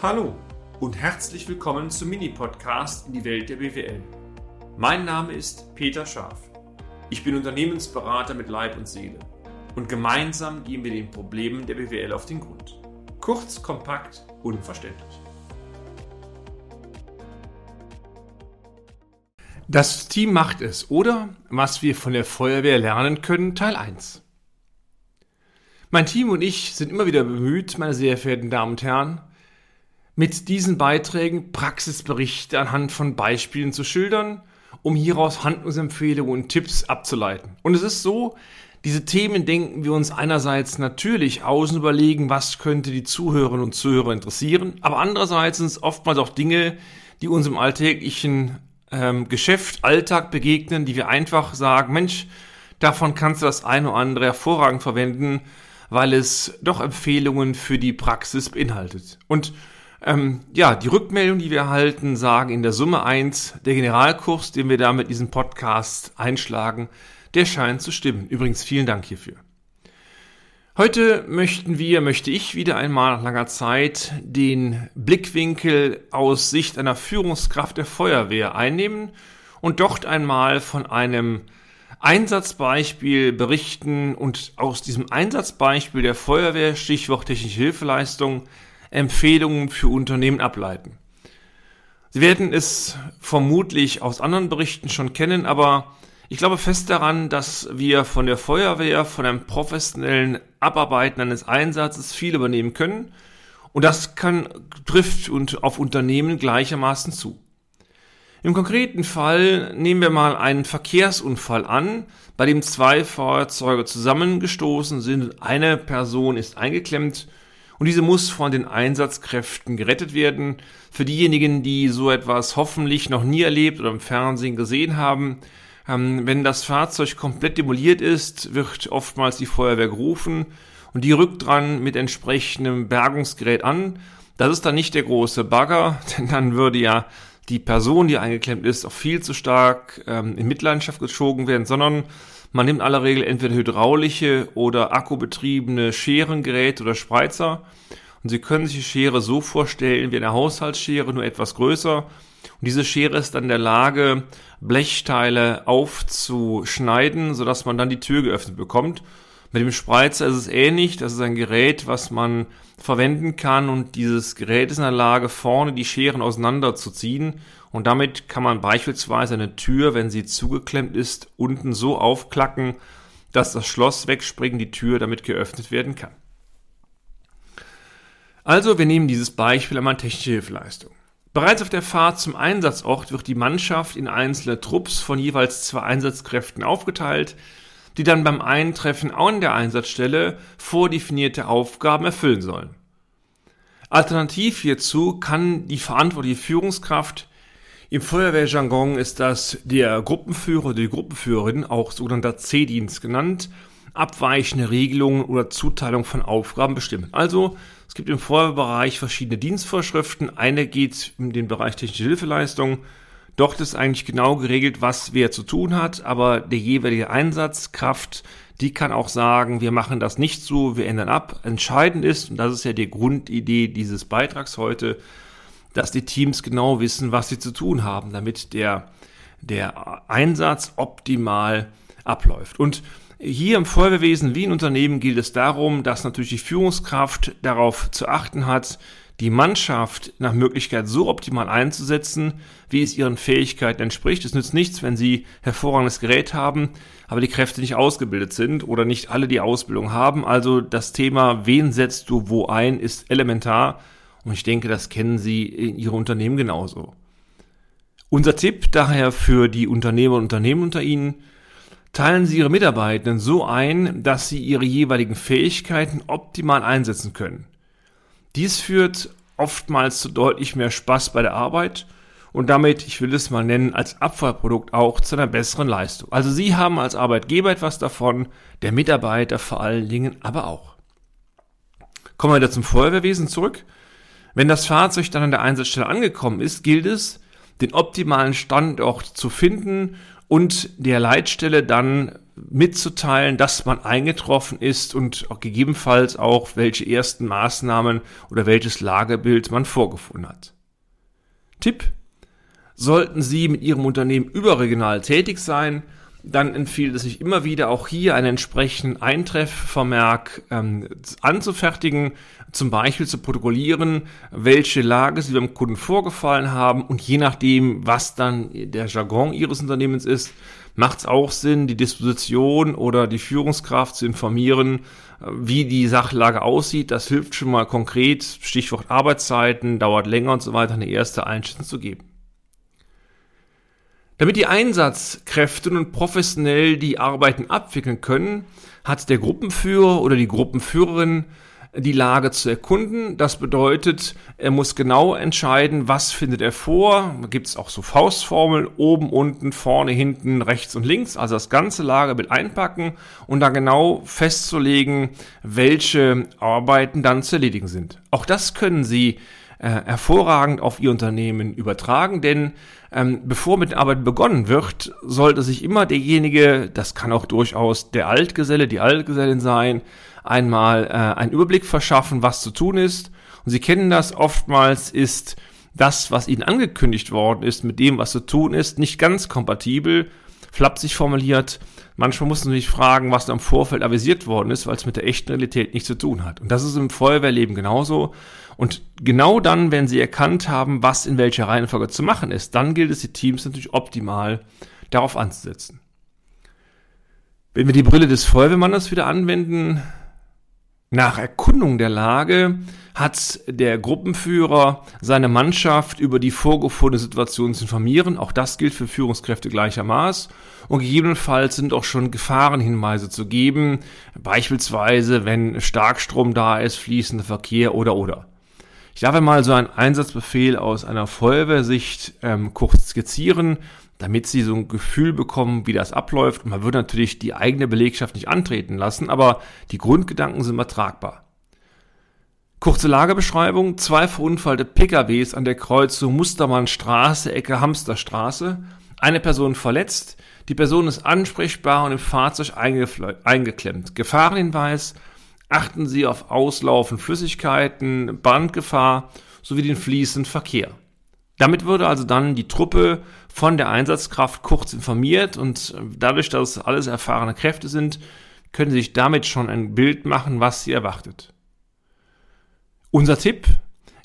Hallo und herzlich willkommen zum Mini-Podcast in die Welt der BWL. Mein Name ist Peter Scharf. Ich bin Unternehmensberater mit Leib und Seele und gemeinsam gehen wir den Problemen der BWL auf den Grund. Kurz, kompakt, unverständlich. Das Team macht es oder was wir von der Feuerwehr lernen können, Teil 1. Mein Team und ich sind immer wieder bemüht, meine sehr verehrten Damen und Herren, mit diesen Beiträgen Praxisberichte anhand von Beispielen zu schildern, um hieraus Handlungsempfehlungen und Tipps abzuleiten. Und es ist so, diese Themen denken wir uns einerseits natürlich aus und überlegen, was könnte die Zuhörerinnen und Zuhörer interessieren, aber andererseits sind es oftmals auch Dinge, die uns im alltäglichen ähm, Geschäft, Alltag begegnen, die wir einfach sagen, Mensch, davon kannst du das eine oder andere hervorragend verwenden, weil es doch Empfehlungen für die Praxis beinhaltet. Und ähm, ja, die Rückmeldung, die wir erhalten, sagen in der Summe eins: der Generalkurs, den wir da mit diesem Podcast einschlagen, der scheint zu stimmen. Übrigens vielen Dank hierfür. Heute möchten wir, möchte ich wieder einmal nach langer Zeit den Blickwinkel aus Sicht einer Führungskraft der Feuerwehr einnehmen und dort einmal von einem Einsatzbeispiel berichten und aus diesem Einsatzbeispiel der Feuerwehr, Stichwort technische Hilfeleistung, Empfehlungen für Unternehmen ableiten. Sie werden es vermutlich aus anderen Berichten schon kennen, aber ich glaube fest daran, dass wir von der Feuerwehr, von einem professionellen Abarbeiten eines Einsatzes viel übernehmen können. Und das kann, trifft und auf Unternehmen gleichermaßen zu. Im konkreten Fall nehmen wir mal einen Verkehrsunfall an, bei dem zwei Fahrzeuge zusammengestoßen sind. Eine Person ist eingeklemmt und diese muss von den Einsatzkräften gerettet werden. Für diejenigen, die so etwas hoffentlich noch nie erlebt oder im Fernsehen gesehen haben, ähm, wenn das Fahrzeug komplett demoliert ist, wird oftmals die Feuerwehr gerufen und die rückt dran mit entsprechendem Bergungsgerät an. Das ist dann nicht der große Bagger, denn dann würde ja die Person, die eingeklemmt ist, auch viel zu stark ähm, in Mitleidenschaft gezogen werden, sondern man nimmt in aller Regel entweder hydraulische oder akkubetriebene Scherengeräte oder Spreizer. Und Sie können sich die Schere so vorstellen wie eine Haushaltsschere, nur etwas größer. Und diese Schere ist dann in der Lage, Blechteile aufzuschneiden, sodass man dann die Tür geöffnet bekommt. Mit dem Spreizer ist es ähnlich. Das ist ein Gerät, was man verwenden kann und dieses Gerät ist in der Lage, vorne die Scheren auseinanderzuziehen und damit kann man beispielsweise eine Tür, wenn sie zugeklemmt ist, unten so aufklacken, dass das Schloss wegspringen, die Tür damit geöffnet werden kann. Also, wir nehmen dieses Beispiel einmal technische Hilfeleistung. Bereits auf der Fahrt zum Einsatzort wird die Mannschaft in einzelne Trupps von jeweils zwei Einsatzkräften aufgeteilt, die dann beim Eintreffen an der Einsatzstelle vordefinierte Aufgaben erfüllen sollen. Alternativ hierzu kann die verantwortliche Führungskraft im Feuerwehrjargon ist das der Gruppenführer oder die Gruppenführerin, auch sogenannter C-Dienst genannt, abweichende Regelungen oder Zuteilung von Aufgaben bestimmen. Also es gibt im Feuerwehrbereich verschiedene Dienstvorschriften. Eine geht in den Bereich technische Hilfeleistung, Dort ist eigentlich genau geregelt, was wer zu tun hat, aber der jeweilige Einsatzkraft, die kann auch sagen, wir machen das nicht so, wir ändern ab. Entscheidend ist, und das ist ja die Grundidee dieses Beitrags heute, dass die Teams genau wissen, was sie zu tun haben, damit der, der Einsatz optimal abläuft. Und hier im Feuerwehrwesen wie in Unternehmen gilt es darum, dass natürlich die Führungskraft darauf zu achten hat, die Mannschaft nach Möglichkeit so optimal einzusetzen, wie es ihren Fähigkeiten entspricht. Es nützt nichts, wenn sie hervorragendes Gerät haben, aber die Kräfte nicht ausgebildet sind oder nicht alle die Ausbildung haben. Also das Thema, wen setzt du wo ein, ist elementar und ich denke, das kennen Sie in Ihrem Unternehmen genauso. Unser Tipp daher für die Unternehmer und Unternehmen unter Ihnen, teilen Sie Ihre Mitarbeitenden so ein, dass sie ihre jeweiligen Fähigkeiten optimal einsetzen können. Dies führt oftmals zu deutlich mehr Spaß bei der Arbeit und damit, ich will es mal nennen, als Abfallprodukt auch zu einer besseren Leistung. Also Sie haben als Arbeitgeber etwas davon, der Mitarbeiter vor allen Dingen aber auch. Kommen wir wieder zum Feuerwehrwesen zurück. Wenn das Fahrzeug dann an der Einsatzstelle angekommen ist, gilt es, den optimalen Standort zu finden und der Leitstelle dann mitzuteilen, dass man eingetroffen ist und auch gegebenenfalls auch, welche ersten Maßnahmen oder welches Lagerbild man vorgefunden hat. Tipp. Sollten Sie mit Ihrem Unternehmen überregional tätig sein, dann empfiehlt es sich immer wieder auch hier einen entsprechenden Eintreffvermerk ähm, anzufertigen, zum Beispiel zu protokollieren, welche Lage Sie beim Kunden vorgefallen haben und je nachdem, was dann der Jargon Ihres Unternehmens ist, macht es auch Sinn, die Disposition oder die Führungskraft zu informieren, wie die Sachlage aussieht. Das hilft schon mal konkret, Stichwort Arbeitszeiten, dauert länger und so weiter, eine erste Einschätzung zu geben. Damit die Einsatzkräfte nun professionell die Arbeiten abwickeln können, hat der Gruppenführer oder die Gruppenführerin die Lage zu erkunden. Das bedeutet, er muss genau entscheiden, was findet er vor. Da gibt es auch so Faustformeln, oben, unten, vorne, hinten, rechts und links. Also das ganze Lagerbild einpacken und dann genau festzulegen, welche Arbeiten dann zu erledigen sind. Auch das können Sie äh, hervorragend auf Ihr Unternehmen übertragen, denn ähm, bevor mit der Arbeit begonnen wird, sollte sich immer derjenige, das kann auch durchaus der Altgeselle, die Altgesellin sein, einmal äh, einen Überblick verschaffen, was zu tun ist. Und Sie kennen das, oftmals ist das, was Ihnen angekündigt worden ist, mit dem, was zu tun ist, nicht ganz kompatibel, flapsig formuliert. Manchmal muss man sich fragen, was da im Vorfeld avisiert worden ist, weil es mit der echten Realität nichts zu tun hat. Und das ist im Feuerwehrleben genauso. Und genau dann, wenn Sie erkannt haben, was in welcher Reihenfolge zu machen ist, dann gilt es, die Teams natürlich optimal darauf anzusetzen. Wenn wir die Brille des Feuerwehrmannes wieder anwenden, nach Erkundung der Lage hat der Gruppenführer seine Mannschaft über die vorgefundene Situation zu informieren. Auch das gilt für Führungskräfte gleichermaßen. Und gegebenenfalls sind auch schon Gefahrenhinweise zu geben, beispielsweise wenn Starkstrom da ist, fließender Verkehr oder oder. Ich darf einmal so einen Einsatzbefehl aus einer Feuerwehrsicht ähm, kurz skizzieren, damit Sie so ein Gefühl bekommen, wie das abläuft. Man würde natürlich die eigene Belegschaft nicht antreten lassen, aber die Grundgedanken sind übertragbar. Kurze Lagebeschreibung. Zwei verunfallte PKWs an der Kreuzung Mustermannstraße, Ecke Hamsterstraße. Eine Person verletzt. Die Person ist ansprechbar und im Fahrzeug eingeklemmt. Gefahrenhinweis. Achten Sie auf Auslaufen Flüssigkeiten, Brandgefahr sowie den fließenden Verkehr. Damit würde also dann die Truppe von der Einsatzkraft kurz informiert und dadurch, dass es alles erfahrene Kräfte sind, können Sie sich damit schon ein Bild machen, was Sie erwartet. Unser Tipp,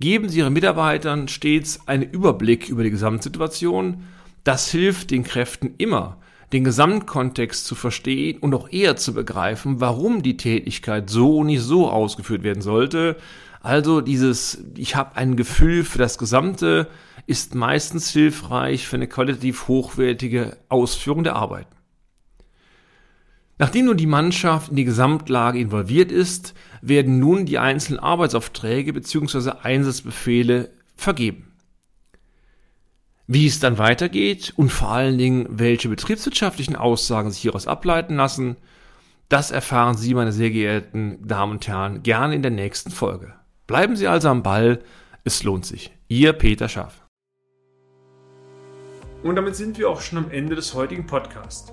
geben Sie Ihren Mitarbeitern stets einen Überblick über die Gesamtsituation. Das hilft den Kräften immer, den Gesamtkontext zu verstehen und auch eher zu begreifen, warum die Tätigkeit so und nicht so ausgeführt werden sollte. Also dieses, ich habe ein Gefühl für das Gesamte, ist meistens hilfreich für eine qualitativ hochwertige Ausführung der Arbeit. Nachdem nun die Mannschaft in die Gesamtlage involviert ist, werden nun die einzelnen Arbeitsaufträge bzw. Einsatzbefehle vergeben. Wie es dann weitergeht und vor allen Dingen, welche betriebswirtschaftlichen Aussagen sich hieraus ableiten lassen, das erfahren Sie, meine sehr geehrten Damen und Herren, gerne in der nächsten Folge. Bleiben Sie also am Ball, es lohnt sich. Ihr Peter Schaff. Und damit sind wir auch schon am Ende des heutigen Podcasts.